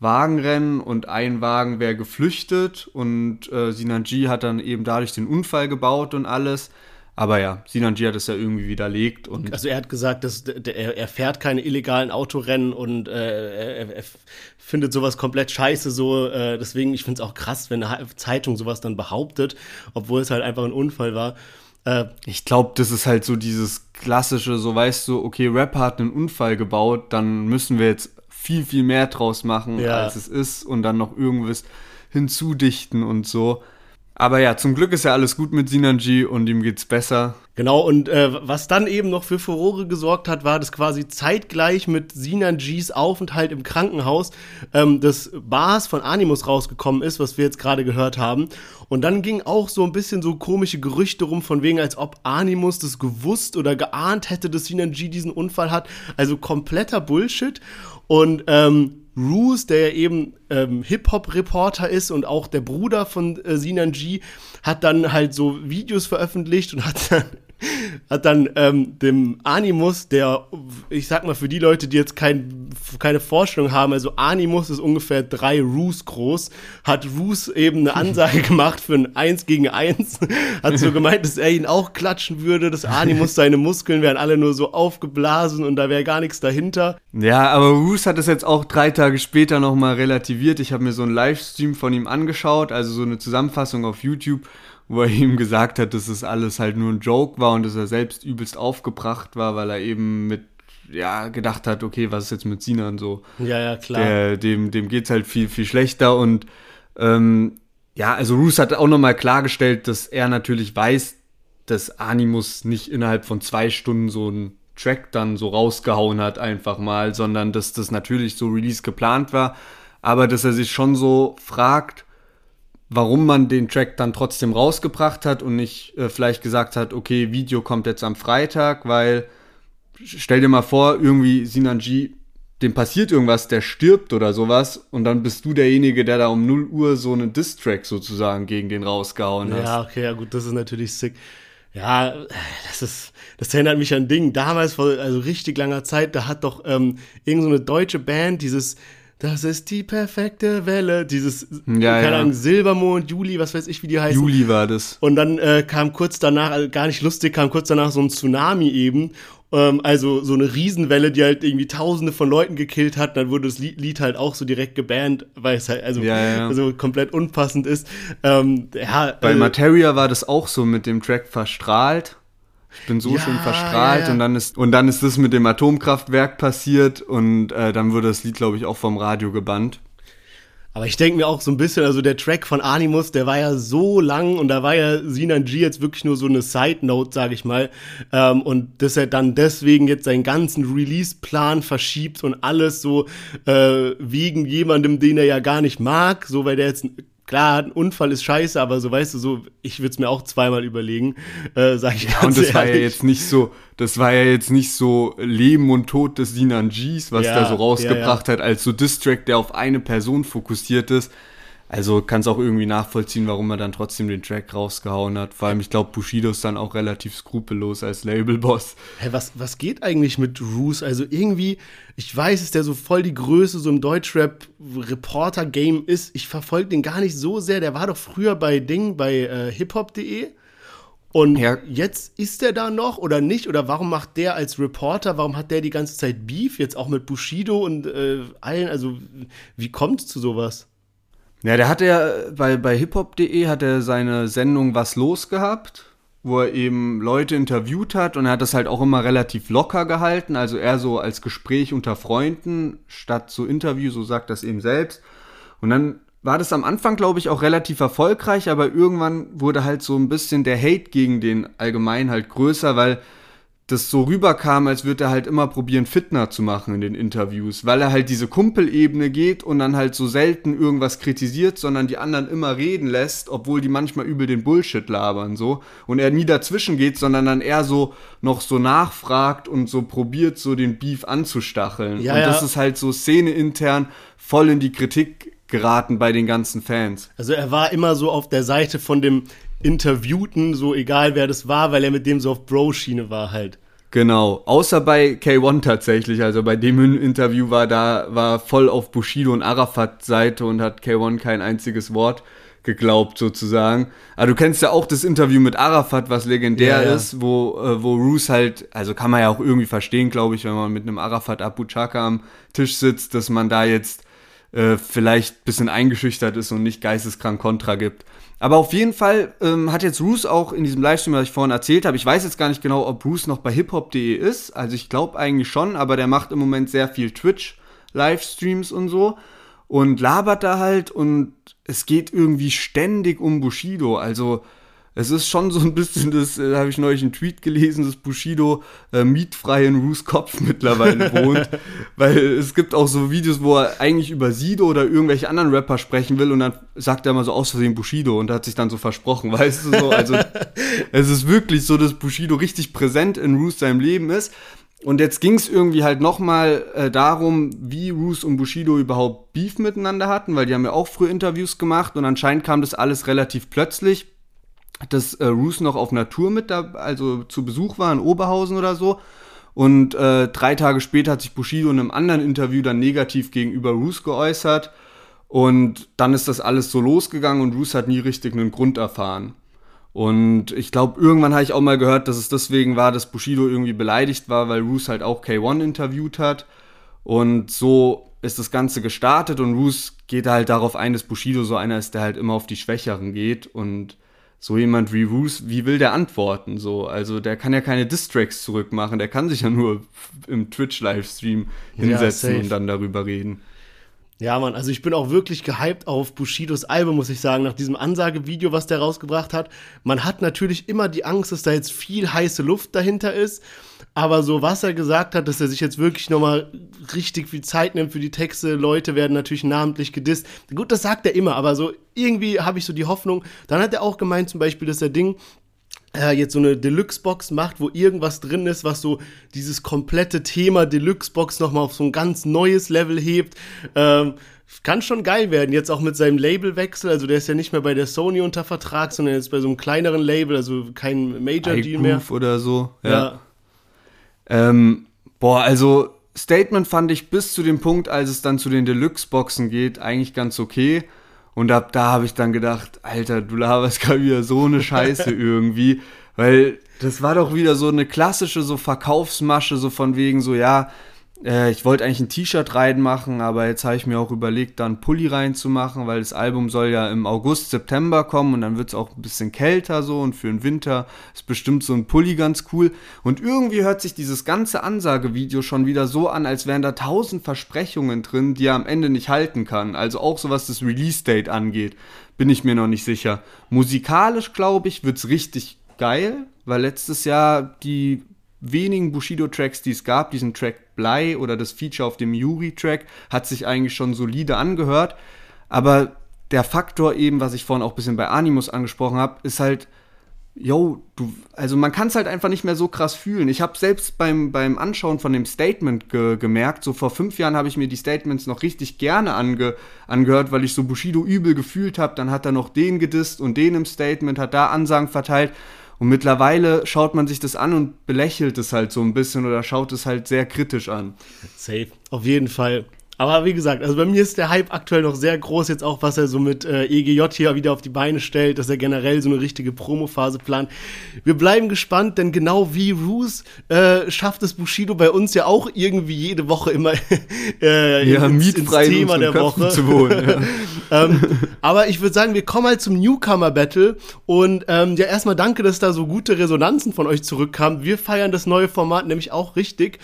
Wagenrennen und ein Wagen wäre geflüchtet und äh, Sinan hat dann eben dadurch den Unfall gebaut und alles. Aber ja, Sinanji hat es ja irgendwie widerlegt. Und also er hat gesagt, dass er, er fährt keine illegalen Autorennen und äh, er, er, findet sowas komplett scheiße so. Äh, deswegen, ich finde es auch krass, wenn eine Zeitung sowas dann behauptet, obwohl es halt einfach ein Unfall war. Äh, ich glaube, das ist halt so dieses klassische, so weißt du, okay, Rapper hat einen Unfall gebaut, dann müssen wir jetzt viel, viel mehr draus machen, ja. als es ist und dann noch irgendwas hinzudichten und so. Aber ja, zum Glück ist ja alles gut mit Sinanji und ihm geht's besser. Genau, und äh, was dann eben noch für Furore gesorgt hat, war, dass quasi zeitgleich mit Sinanjis Aufenthalt im Krankenhaus ähm, das Bars von Animus rausgekommen ist, was wir jetzt gerade gehört haben. Und dann ging auch so ein bisschen so komische Gerüchte rum, von wegen, als ob Animus das gewusst oder geahnt hätte, dass Sinanji diesen Unfall hat. Also kompletter Bullshit. Und ähm, Roos, der ja eben ähm, Hip-Hop-Reporter ist und auch der Bruder von äh, Sinan G, hat dann halt so Videos veröffentlicht und hat dann hat dann ähm, dem Animus, der, ich sag mal, für die Leute, die jetzt kein, keine Vorstellung haben, also Animus ist ungefähr drei Roos groß, hat Roos eben eine Ansage gemacht für ein Eins gegen Eins, hat so gemeint, dass er ihn auch klatschen würde, dass Animus, seine Muskeln wären alle nur so aufgeblasen und da wäre gar nichts dahinter. Ja, aber Roos hat es jetzt auch drei Tage später nochmal relativiert. Ich habe mir so einen Livestream von ihm angeschaut, also so eine Zusammenfassung auf YouTube wo er ihm gesagt hat, dass es alles halt nur ein Joke war und dass er selbst übelst aufgebracht war, weil er eben mit ja, gedacht hat, okay, was ist jetzt mit Sinan so? Ja, ja, klar. Der, dem, dem geht's halt viel, viel schlechter und ähm, ja, also Roos hat auch nochmal klargestellt, dass er natürlich weiß, dass Animus nicht innerhalb von zwei Stunden so einen Track dann so rausgehauen hat, einfach mal, sondern dass das natürlich so Release geplant war, aber dass er sich schon so fragt, warum man den Track dann trotzdem rausgebracht hat und nicht äh, vielleicht gesagt hat, okay, Video kommt jetzt am Freitag, weil stell dir mal vor, irgendwie Sinanji, dem passiert irgendwas, der stirbt oder sowas und dann bist du derjenige, der da um 0 Uhr so einen Diss-Track sozusagen gegen den rausgehauen hat. Ja, okay, ja gut, das ist natürlich sick. Ja, das ist, das erinnert mich an Ding. Damals vor also richtig langer Zeit, da hat doch ähm, irgendeine so deutsche Band dieses das ist die perfekte Welle. Dieses, ja, keine Ahnung, Silbermond, Juli, was weiß ich, wie die heißen. Juli war das. Und dann äh, kam kurz danach, also gar nicht lustig, kam kurz danach so ein Tsunami eben. Ähm, also so eine Riesenwelle, die halt irgendwie tausende von Leuten gekillt hat. Dann wurde das Lied halt auch so direkt gebannt, weil es halt also, ja, ja. also komplett unpassend ist. Ähm, ja, Bei äh, Materia war das auch so mit dem Track verstrahlt. Ich bin so ja, schon verstrahlt und dann ist und dann ist das mit dem Atomkraftwerk passiert und äh, dann wurde das Lied glaube ich auch vom Radio gebannt. Aber ich denke mir auch so ein bisschen, also der Track von Animus, der war ja so lang und da war ja Sinan G jetzt wirklich nur so eine Side-Note, sag ich mal. Ähm, und dass er dann deswegen jetzt seinen ganzen Release-Plan verschiebt und alles so äh, wegen jemandem, den er ja gar nicht mag, so weil der jetzt Klar, ein Unfall ist scheiße, aber so weißt du, so, ich würde es mir auch zweimal überlegen, äh, sag ich ja, Und das ehrlich. war ja jetzt nicht so, das war ja jetzt nicht so Leben und Tod des Sinan Gs, was ja, da so rausgebracht ja, ja. hat, als so Distrack, der auf eine Person fokussiert ist. Also kann es auch irgendwie nachvollziehen, warum er dann trotzdem den Track rausgehauen hat. Vor allem, ich glaube, Bushido ist dann auch relativ skrupellos als Labelboss. Hä, was, was geht eigentlich mit Roos? Also irgendwie, ich weiß, dass der so voll die Größe so im Deutschrap-Reporter-Game ist. Ich verfolge den gar nicht so sehr. Der war doch früher bei Ding, bei äh, hiphop.de. Und ja. jetzt ist der da noch oder nicht? Oder warum macht der als Reporter, warum hat der die ganze Zeit Beef, jetzt auch mit Bushido und äh, allen? Also, wie kommt es zu sowas? Ja, der hat ja bei, bei hiphop.de hat er seine Sendung Was los gehabt, wo er eben Leute interviewt hat und er hat das halt auch immer relativ locker gehalten, also eher so als Gespräch unter Freunden statt so Interview, so sagt das eben selbst. Und dann war das am Anfang, glaube ich, auch relativ erfolgreich, aber irgendwann wurde halt so ein bisschen der Hate gegen den allgemein halt größer, weil das so rüberkam, als würde er halt immer probieren, Fitner zu machen in den Interviews, weil er halt diese Kumpelebene geht und dann halt so selten irgendwas kritisiert, sondern die anderen immer reden lässt, obwohl die manchmal übel den Bullshit labern so und er nie dazwischen geht, sondern dann eher so noch so nachfragt und so probiert, so den Beef anzustacheln. Ja, und das ja. ist halt so szeneintern voll in die Kritik geraten bei den ganzen Fans. Also er war immer so auf der Seite von dem Interviewten, so egal wer das war, weil er mit dem so auf Bro-Schiene war halt. Genau, außer bei K1 tatsächlich. Also bei dem Interview war da war voll auf Bushido und Arafat Seite und hat K1 kein einziges Wort geglaubt sozusagen. Aber du kennst ja auch das Interview mit Arafat, was legendär ja, ja. ist, wo äh, wo Roos halt, also kann man ja auch irgendwie verstehen, glaube ich, wenn man mit einem Arafat Abu Chaka am Tisch sitzt, dass man da jetzt äh, vielleicht bisschen eingeschüchtert ist und nicht geisteskrank Kontra gibt. Aber auf jeden Fall ähm, hat jetzt Bruce auch in diesem Livestream, was ich vorhin erzählt habe, ich weiß jetzt gar nicht genau, ob Bruce noch bei hiphop.de ist. Also ich glaube eigentlich schon, aber der macht im Moment sehr viel Twitch-Livestreams und so und labert da halt und es geht irgendwie ständig um Bushido. Also es ist schon so ein bisschen, das da habe ich neulich einen Tweet gelesen, dass Bushido äh, mietfrei in Roos Kopf mittlerweile wohnt. weil es gibt auch so Videos, wo er eigentlich über Sido oder irgendwelche anderen Rapper sprechen will und dann sagt er mal so aus Versehen Bushido und hat sich dann so versprochen, weißt du so. Also es ist wirklich so, dass Bushido richtig präsent in Roos seinem Leben ist. Und jetzt ging es irgendwie halt nochmal äh, darum, wie Roos und Bushido überhaupt Beef miteinander hatten, weil die haben ja auch früher Interviews gemacht und anscheinend kam das alles relativ plötzlich dass äh, Roos noch auf Natur mit da, also zu Besuch war in Oberhausen oder so. Und äh, drei Tage später hat sich Bushido in einem anderen Interview dann negativ gegenüber Roos geäußert. Und dann ist das alles so losgegangen und Roos hat nie richtig einen Grund erfahren. Und ich glaube, irgendwann habe ich auch mal gehört, dass es deswegen war, dass Bushido irgendwie beleidigt war, weil Roos halt auch K1 interviewt hat. Und so ist das Ganze gestartet und Roos geht halt darauf ein, dass Bushido so einer ist, der halt immer auf die Schwächeren geht und so jemand wie Roos, wie will der antworten? So, also der kann ja keine Distracks zurückmachen, der kann sich ja nur im Twitch-Livestream hinsetzen ja, und dann darüber reden. Ja, Mann, also ich bin auch wirklich gehypt auf Bushidos Album, muss ich sagen, nach diesem Ansagevideo, was der rausgebracht hat. Man hat natürlich immer die Angst, dass da jetzt viel heiße Luft dahinter ist. Aber so, was er gesagt hat, dass er sich jetzt wirklich nochmal richtig viel Zeit nimmt für die Texte, Leute werden natürlich namentlich gedisst. Gut, das sagt er immer, aber so irgendwie habe ich so die Hoffnung. Dann hat er auch gemeint, zum Beispiel, dass er Ding äh, jetzt so eine Deluxe-Box macht, wo irgendwas drin ist, was so dieses komplette Thema Deluxe-Box nochmal auf so ein ganz neues Level hebt. Ähm, kann schon geil werden, jetzt auch mit seinem Labelwechsel. Also der ist ja nicht mehr bei der Sony unter Vertrag, sondern jetzt bei so einem kleineren Label, also kein Major-Deal mehr. oder so. Ja. ja. Ähm, boah, also Statement fand ich bis zu dem Punkt, als es dann zu den Deluxe-Boxen geht, eigentlich ganz okay. Und ab da habe ich dann gedacht, Alter, du laberst gerade wieder so eine Scheiße irgendwie. Weil das war doch wieder so eine klassische so Verkaufsmasche, so von wegen so, ja, äh, ich wollte eigentlich ein T-Shirt reinmachen, aber jetzt habe ich mir auch überlegt, da einen Pulli reinzumachen, weil das Album soll ja im August, September kommen und dann wird es auch ein bisschen kälter so und für den Winter ist bestimmt so ein Pulli ganz cool. Und irgendwie hört sich dieses ganze Ansagevideo schon wieder so an, als wären da tausend Versprechungen drin, die er am Ende nicht halten kann. Also auch so was das Release-Date angeht, bin ich mir noch nicht sicher. Musikalisch, glaube ich, wird es richtig geil, weil letztes Jahr die wenigen Bushido-Tracks, die es gab, diesen Track Blei oder das Feature auf dem Yuri-Track, hat sich eigentlich schon solide angehört. Aber der Faktor eben, was ich vorhin auch ein bisschen bei Animus angesprochen habe, ist halt, yo, du, also man kann es halt einfach nicht mehr so krass fühlen. Ich habe selbst beim, beim Anschauen von dem Statement ge gemerkt, so vor fünf Jahren habe ich mir die Statements noch richtig gerne ange angehört, weil ich so Bushido übel gefühlt habe. Dann hat er noch den gedisst und den im Statement, hat da Ansagen verteilt. Und mittlerweile schaut man sich das an und belächelt es halt so ein bisschen oder schaut es halt sehr kritisch an. Safe, auf jeden Fall. Aber wie gesagt, also bei mir ist der Hype aktuell noch sehr groß, jetzt auch, was er so mit äh, EGJ hier wieder auf die Beine stellt, dass er generell so eine richtige Promophase plant. Wir bleiben gespannt, denn genau wie Roos äh, schafft es Bushido bei uns ja auch irgendwie jede Woche immer äh, ja, ins, ins Thema der Köpfen Woche. Zu wohnen, ja. ähm, aber ich würde sagen, wir kommen halt zum Newcomer-Battle und ähm, ja, erstmal danke, dass da so gute Resonanzen von euch zurückkamen. Wir feiern das neue Format nämlich auch richtig.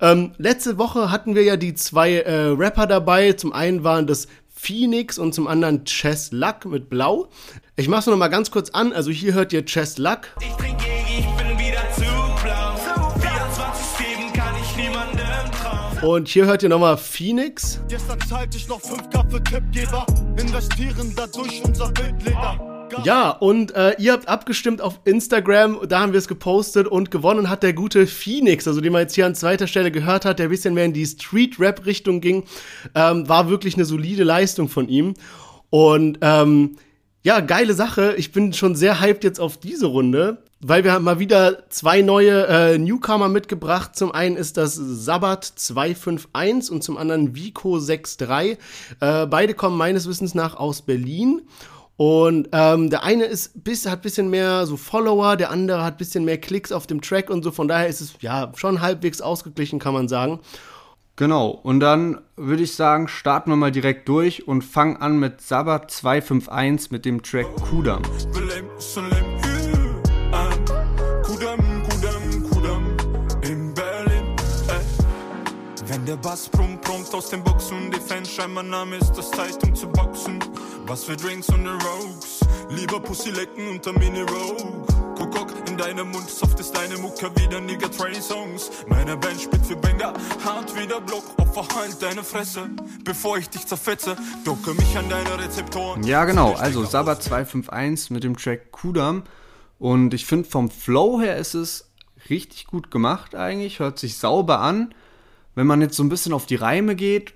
Ähm, letzte Woche hatten wir ja die zwei äh, Rapper dabei. Zum einen waren das Phoenix und zum anderen Chess Luck mit Blau. Ich mach's noch mal ganz kurz an. Also hier hört ihr Chess Luck. Ich trinke, ich bin wieder zu blau. 24 kann ich niemandem trauen. Und hier hört ihr nochmal Phoenix. Gestern zahlte ich noch 5k für Tippgeber. Investieren dadurch unser Bildleder. Ja, und äh, ihr habt abgestimmt auf Instagram, da haben wir es gepostet und gewonnen hat der gute Phoenix, also den man jetzt hier an zweiter Stelle gehört hat, der ein bisschen mehr in die Street-Rap-Richtung ging. Ähm, war wirklich eine solide Leistung von ihm. Und ähm, Ja, geile Sache. Ich bin schon sehr hyped jetzt auf diese Runde, weil wir haben mal wieder zwei neue äh, Newcomer mitgebracht. Zum einen ist das Sabbat 251 und zum anderen Vico 63. Äh, beide kommen meines Wissens nach aus Berlin. Und ähm, der eine ist bis, hat bisschen mehr so Follower, der andere hat bisschen mehr Klicks auf dem Track und so. Von daher ist es ja schon halbwegs ausgeglichen, kann man sagen. Genau, und dann würde ich sagen, starten wir mal direkt durch und fangen an mit Sabbat 251 mit dem Track Kudam. Wenn der Bass brummt, brummt aus den Boxen, die Fans schreiben, mein Name ist das Zeit, um zu boxen. Was für Drinks und Rogues, lieber Pussy lecken unter Mini Rogue. Kuckuck in deinem Mund, soft ist deine Mucke wieder Nigga Train Songs. Meine Band spielt für Banger, hart wie der Block, Opfer halt deine Fresse, bevor ich dich zerfetze. Docke mich an deine Rezeptoren. Ja, genau, also Sabbat 251 mit dem Track Kudam. Und ich finde, vom Flow her ist es richtig gut gemacht eigentlich, hört sich sauber an. Wenn man jetzt so ein bisschen auf die Reime geht,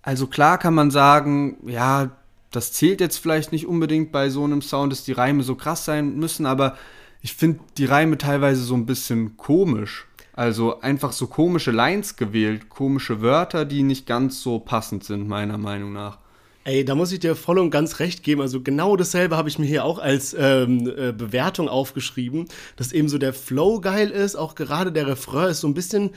also klar kann man sagen, ja, das zählt jetzt vielleicht nicht unbedingt bei so einem Sound, dass die Reime so krass sein müssen, aber ich finde die Reime teilweise so ein bisschen komisch. Also einfach so komische Lines gewählt, komische Wörter, die nicht ganz so passend sind, meiner Meinung nach. Ey, da muss ich dir voll und ganz recht geben. Also genau dasselbe habe ich mir hier auch als ähm, äh, Bewertung aufgeschrieben, dass eben so der Flow geil ist, auch gerade der Refrain ist so ein bisschen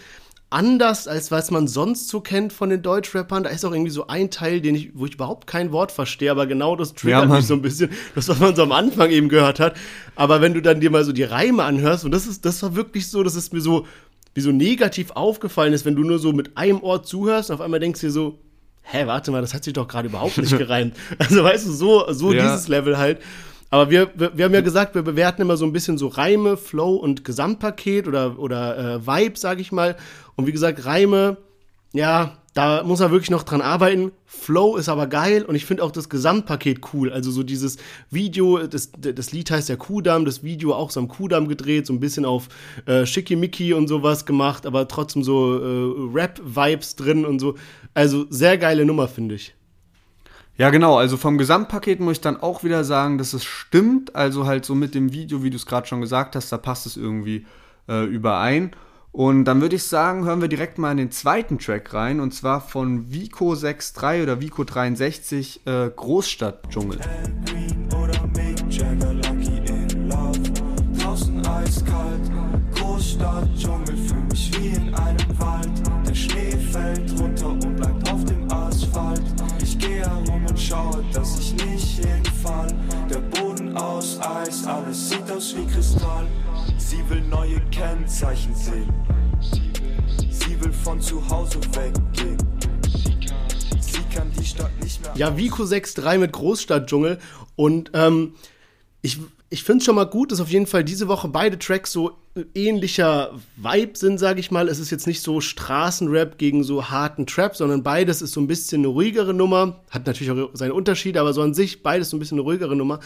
anders, als was man sonst so kennt von den Deutschrappern. Da ist auch irgendwie so ein Teil, den ich, wo ich überhaupt kein Wort verstehe, aber genau das triggert ja, mich so ein bisschen, das, was man so am Anfang eben gehört hat. Aber wenn du dann dir mal so die Reime anhörst, und das ist, das war wirklich so, das ist mir so, wie so negativ aufgefallen ist, wenn du nur so mit einem Ort zuhörst und auf einmal denkst du dir so, hä, warte mal, das hat sich doch gerade überhaupt nicht gereimt. Also weißt du, so, so ja. dieses Level halt. Aber wir, wir, wir, haben ja gesagt, wir bewerten immer so ein bisschen so Reime, Flow und Gesamtpaket oder, oder äh, Vibe, sag ich mal. Und wie gesagt, Reime, ja, da muss er wirklich noch dran arbeiten. Flow ist aber geil und ich finde auch das Gesamtpaket cool. Also so dieses Video, das, das Lied heißt ja Kudamm, das Video auch so am Kudamm gedreht, so ein bisschen auf äh, Schickimicki und sowas gemacht, aber trotzdem so äh, Rap-Vibes drin und so. Also sehr geile Nummer, finde ich. Ja, genau. Also vom Gesamtpaket muss ich dann auch wieder sagen, dass es stimmt. Also halt so mit dem Video, wie du es gerade schon gesagt hast, da passt es irgendwie äh, überein. Und dann würde ich sagen, hören wir direkt mal in den zweiten Track rein. Und zwar von Vico 63 oder Vico 63 äh, Großstadtdschungel. Großstadtdschungel, Kennzeichen sehen. Sie will von zu Hause weggehen. Sie kann die Stadt nicht mehr. Ja, Vico 6.3 mit Großstadtdschungel. Und ähm, ich, ich finde es schon mal gut, dass auf jeden Fall diese Woche beide Tracks so ähnlicher Vibe sind, sage ich mal. Es ist jetzt nicht so Straßenrap gegen so harten Trap, sondern beides ist so ein bisschen eine ruhigere Nummer. Hat natürlich auch seine Unterschiede, aber so an sich beides so ein bisschen eine ruhigere Nummer.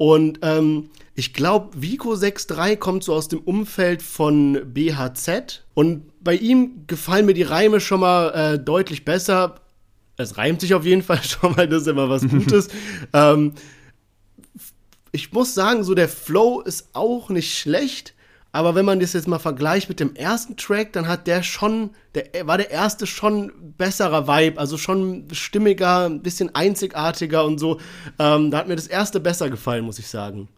Und ähm, ich glaube, Vico 6.3 kommt so aus dem Umfeld von BHZ. Und bei ihm gefallen mir die Reime schon mal äh, deutlich besser. Es reimt sich auf jeden Fall schon mal, das ist immer was Gutes. ähm, ich muss sagen, so der Flow ist auch nicht schlecht. Aber wenn man das jetzt mal vergleicht mit dem ersten Track, dann hat der schon, der war der erste schon besserer Vibe, also schon stimmiger, ein bisschen einzigartiger und so. Ähm, da hat mir das erste besser gefallen, muss ich sagen.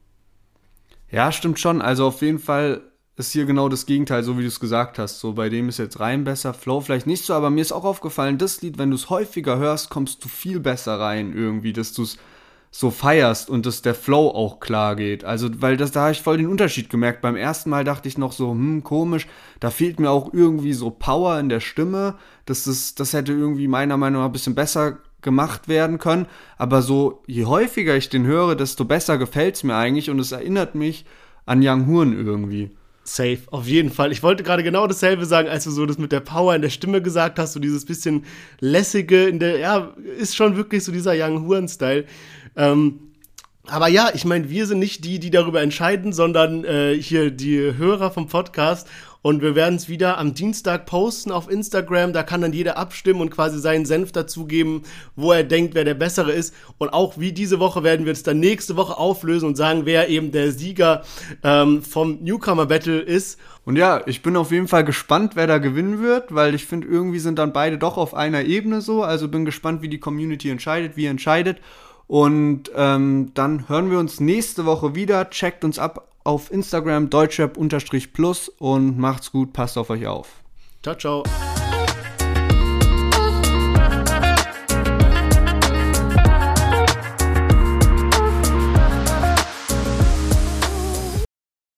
Ja, stimmt schon. Also auf jeden Fall ist hier genau das Gegenteil, so wie du es gesagt hast. So bei dem ist jetzt rein besser, Flow vielleicht nicht so, aber mir ist auch aufgefallen, das Lied, wenn du es häufiger hörst, kommst du viel besser rein irgendwie, dass du es so feierst und dass der Flow auch klar geht. Also, weil das, da habe ich voll den Unterschied gemerkt. Beim ersten Mal dachte ich noch so, hm, komisch, da fehlt mir auch irgendwie so Power in der Stimme. Das, ist, das hätte irgendwie meiner Meinung nach ein bisschen besser gemacht werden können. Aber so, je häufiger ich den höre, desto besser gefällt es mir eigentlich und es erinnert mich an Young Horn irgendwie. Safe, auf jeden Fall. Ich wollte gerade genau dasselbe sagen, als du so das mit der Power in der Stimme gesagt hast, so dieses bisschen lässige in der, ja, ist schon wirklich so dieser Young Huren-Style. Ähm, aber ja, ich meine, wir sind nicht die, die darüber entscheiden, sondern äh, hier die Hörer vom Podcast. Und wir werden es wieder am Dienstag posten auf Instagram. Da kann dann jeder abstimmen und quasi seinen Senf dazugeben, wo er denkt, wer der Bessere ist. Und auch wie diese Woche werden wir es dann nächste Woche auflösen und sagen, wer eben der Sieger ähm, vom Newcomer Battle ist. Und ja, ich bin auf jeden Fall gespannt, wer da gewinnen wird, weil ich finde, irgendwie sind dann beide doch auf einer Ebene so. Also bin gespannt, wie die Community entscheidet, wie ihr entscheidet. Und ähm, dann hören wir uns nächste Woche wieder. Checkt uns ab auf Instagram deutschrap-plus und macht's gut, passt auf euch auf. Ciao, ciao.